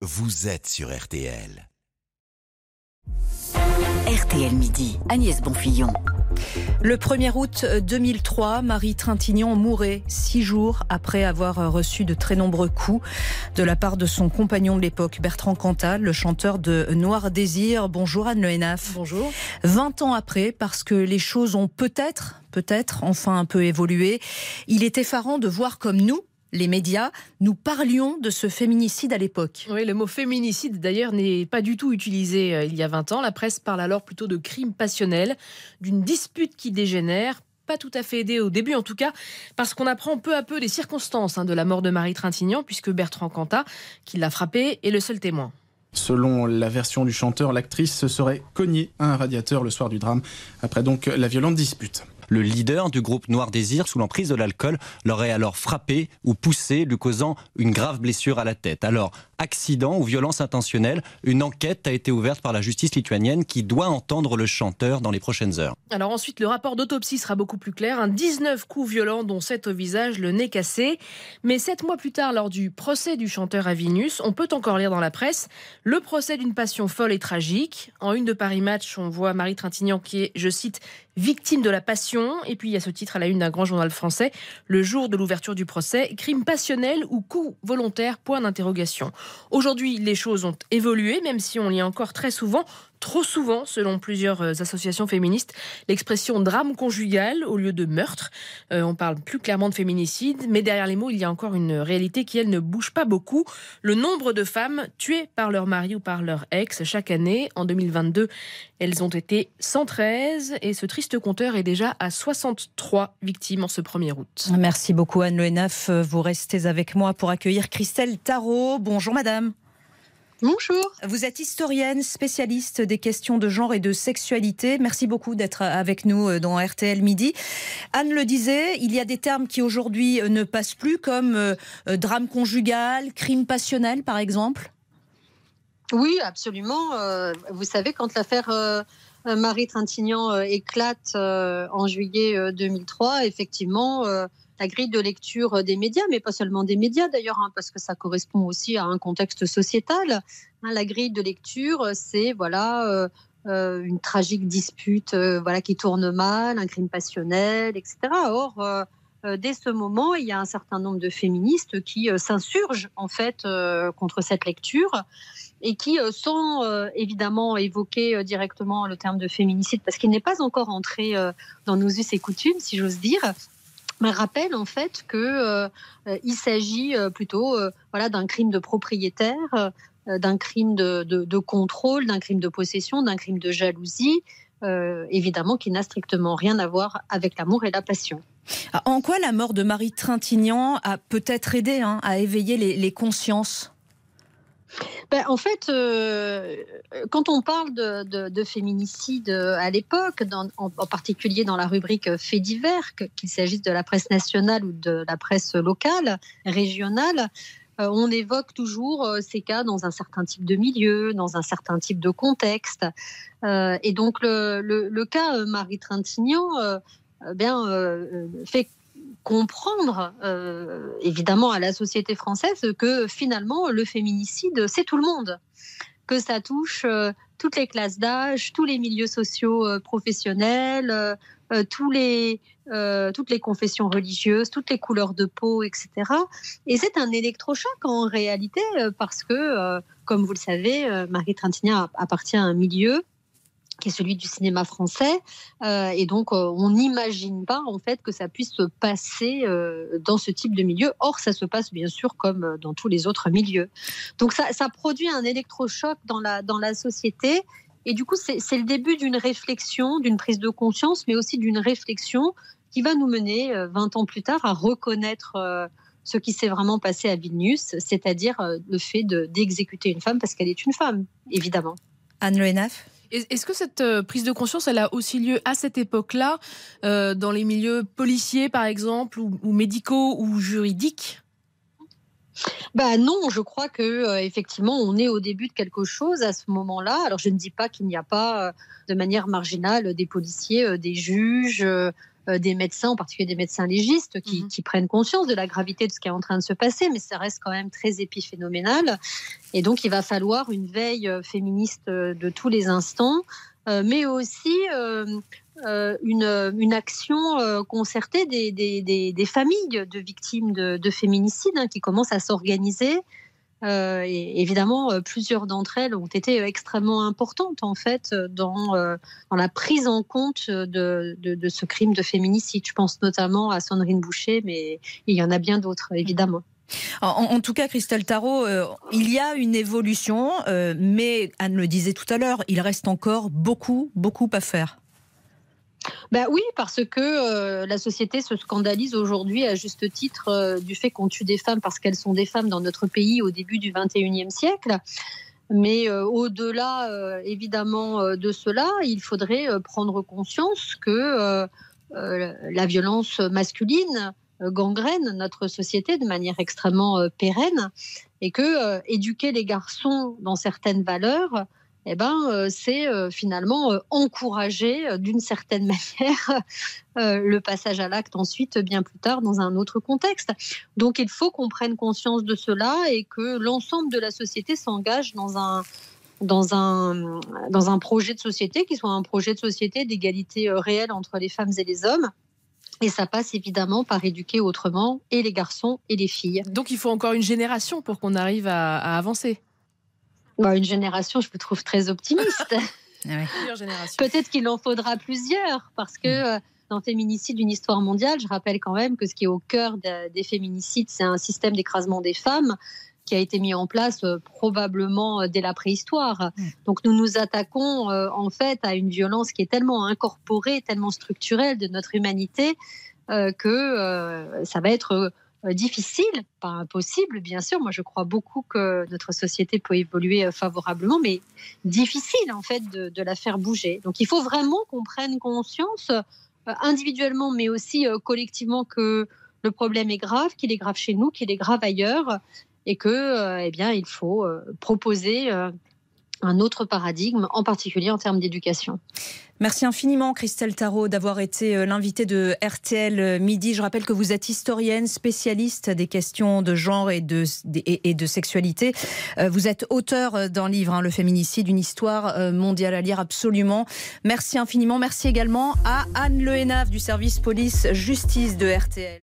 vous êtes sur RTL. RTL Midi, Agnès Bonfillon. Le 1er août 2003, Marie Trintignant mourait six jours après avoir reçu de très nombreux coups de la part de son compagnon de l'époque, Bertrand Cantal, le chanteur de Noir Désir. Bonjour Anne Le Bonjour. 20 ans après, parce que les choses ont peut-être, peut-être enfin un peu évolué, il est effarant de voir comme nous, les médias, nous parlions de ce féminicide à l'époque. Oui, le mot féminicide d'ailleurs n'est pas du tout utilisé euh, il y a 20 ans. La presse parle alors plutôt de crime passionnel, d'une dispute qui dégénère, pas tout à fait aidé au début en tout cas, parce qu'on apprend peu à peu les circonstances hein, de la mort de Marie Trintignant, puisque Bertrand Cantat, qui l'a frappé, est le seul témoin. Selon la version du chanteur, l'actrice se serait cognée à un radiateur le soir du drame, après donc la violente dispute. Le leader du groupe Noir Désir, sous l'emprise de l'alcool, l'aurait alors frappé ou poussé, lui causant une grave blessure à la tête. Alors, accident ou violence intentionnelle, une enquête a été ouverte par la justice lituanienne qui doit entendre le chanteur dans les prochaines heures. Alors ensuite, le rapport d'autopsie sera beaucoup plus clair. Un 19 coups violents, dont 7 au visage, le nez cassé. Mais 7 mois plus tard, lors du procès du chanteur à Vinus, on peut encore lire dans la presse le procès d'une passion folle et tragique. En une de Paris Match, on voit Marie Trintignant qui est, je cite, victime de la passion. Et puis il y a ce titre à la une d'un grand journal français, le jour de l'ouverture du procès, crime passionnel ou coup volontaire, point d'interrogation. Aujourd'hui, les choses ont évolué, même si on lit encore très souvent trop souvent, selon plusieurs euh, associations féministes, l'expression drame conjugal au lieu de meurtre. Euh, on parle plus clairement de féminicide, mais derrière les mots, il y a encore une réalité qui, elle, ne bouge pas beaucoup. Le nombre de femmes tuées par leur mari ou par leur ex chaque année. En 2022, elles ont été 113 et ce triste compteur est déjà à 63 victimes en ce 1er août. Merci beaucoup Anne Le Vous restez avec moi pour accueillir Christelle Tarot. Bonjour madame. Bonjour. Vous êtes historienne, spécialiste des questions de genre et de sexualité. Merci beaucoup d'être avec nous euh, dans RTL Midi. Anne le disait, il y a des termes qui aujourd'hui euh, ne passent plus, comme euh, drame conjugal, crime passionnel, par exemple. Oui, absolument. vous savez, quand l'affaire Marie Trintignant éclate en juillet 2003, effectivement la grille de lecture des médias, mais pas seulement des médias d'ailleurs, hein, parce que ça correspond aussi à un contexte sociétal. Hein, la grille de lecture, c'est voilà euh, euh, une tragique dispute, euh, voilà qui tourne mal, un crime passionnel, etc. Or, dès ce moment, il y a un certain nombre de féministes qui s'insurgent en fait contre cette lecture et qui, sans évidemment évoquer directement le terme de féminicide, parce qu'il n'est pas encore entré dans nos us et coutumes, si j'ose dire, rappelle en fait que euh, il s'agit euh, plutôt euh, voilà d'un crime de propriétaire, d'un crime de, de, contrôle, d'un crime de possession, d'un crime de jalousie, évidemment qui n'a strictement rien à voir avec l'amour et la passion. Ah, en quoi la mort de Marie Trintignant a peut-être aidé hein, à éveiller les consciences? Ben, en fait, euh, quand on parle de, féminicide euh, à l'époque, en, particulier dans la rubrique faits divers, qu'il s'agisse de la presse nationale ou de la presse locale, régionale, euh, on évoque toujours ces cas dans un certain type de milieu, dans un certain type de contexte. et donc le, cas Marie Trintignant bien, fait comprendre, euh, évidemment, à la société française que finalement, le féminicide, c'est tout le monde. Que ça touche euh, toutes les classes d'âge, tous les milieux sociaux euh, professionnels, tous les, toutes les confessions religieuses, toutes les couleurs de peau, etc. Et c'est un électrochoc en réalité, parce que, comme vous le savez, Marie Trintignant appartient à un milieu qui est celui du cinéma français. Euh, et donc, euh, on n'imagine pas en fait que ça puisse se passer euh, dans ce type de milieu. Or, ça se passe bien sûr comme dans tous les autres milieux. Donc, ça, produit un électrochoc dans la, dans la société. Et du coup, c'est le début d'une réflexion, d'une prise de conscience, mais aussi d'une réflexion qui va nous mener, 20 ans plus tard, à reconnaître ce qui s'est vraiment passé à Vilnius, c'est-à-dire le fait d'exécuter une femme parce qu'elle est une femme, évidemment. Anne Le est-ce que cette euh, prise de conscience, elle a aussi lieu à cette époque-là, euh, dans les milieux policiers, par exemple, ou, médicaux ou juridiques? Bah non, je crois que euh, effectivement, on est au début de quelque chose à ce moment-là. Alors je ne dis pas qu'il n'y a pas de manière marginale des policiers, des juges, des médecins, en particulier des médecins légistes, qui, Mhm. qui prennent conscience de la gravité de ce qui est en train de se passer, mais ça reste quand même très épiphénoménal. Et donc, il va falloir une veille euh, féministe euh, de tous les instants, euh, mais aussi euh, euh, une, une action euh, concertée des, des- des- des familles de victimes de, de féminicide hein, qui commencent à s'organiser. Euh, et évidemment, euh, plusieurs d'entre elles ont été extrêmement importantes en fait euh, dans, la prise en compte de, ce crime de féminicide. Je pense notamment à Sandrine Boucher, mais il y en a bien d'autres évidemment. En, tout cas, Christelle Tarot, il y a une évolution, mais Anne le disait tout à l'heure, il reste encore beaucoup, beaucoup à faire. Ben oui, parce que euh, la société se scandalise aujourd'hui à juste titre euh, du fait qu'on tue des femmes parce qu'elles sont des femmes dans notre pays au début du 21e siècle. Mais euh, au-delà, évidemment, de cela, il faudrait prendre conscience que la violence masculine gangrène notre société de manière extrêmement pérenne et que éduquer les garçons dans certaines valeurs, eh ben, euh, c'est euh, finalement euh, encourager d'une certaine manière le passage à l'acte ensuite, bien plus tard, dans un autre contexte. Donc il faut qu'on prenne conscience de cela et que l'ensemble de la société s'engage dans un, dans, un, dans un projet de société qui soit un projet de société d'égalité réelle entre les femmes et les hommes. Et ça passe évidemment par éduquer autrement et les garçons et les filles. Donc il faut encore une génération pour qu'on arrive à avancer. Bah, une génération, je me trouve très optimiste. Générations. Peut-être qu'il en faudra plusieurs, parce que euh, dans Féminicide, une histoire mondiale, je rappelle quand même que ce qui est au cœur de- des féminicides, c'est un système d'écrasement des femmes qui a été mis en place euh, probablement euh, dès la préhistoire. Mm. Donc nous nous attaquons euh, en fait à une violence qui est tellement incorporée, tellement structurelle de notre humanité euh, que euh, ça va être euh, difficile, pas impossible bien sûr. Moi je crois beaucoup que notre société peut évoluer euh, favorablement, mais difficile en fait de, la faire bouger. Donc il faut vraiment qu'on prenne conscience euh, individuellement, mais aussi euh, collectivement que le problème est grave, qu'il est grave chez nous, qu'il est grave ailleurs, et que euh, eh bien il faut euh, proposer euh, un autre paradigme, en particulier en termes d'éducation. Merci infiniment Christelle Tarot d'avoir été euh, l'invitée de RTL euh, Midi. Je rappelle que vous êtes historienne, spécialiste des questions de genre et de, et, de sexualité. Euh, Vous êtes auteur d'un livre, hein, Le féminicide, une histoire mondiale à lire absolument. Merci infiniment. Merci également à Anne Lehénave du service police-justice de RTL.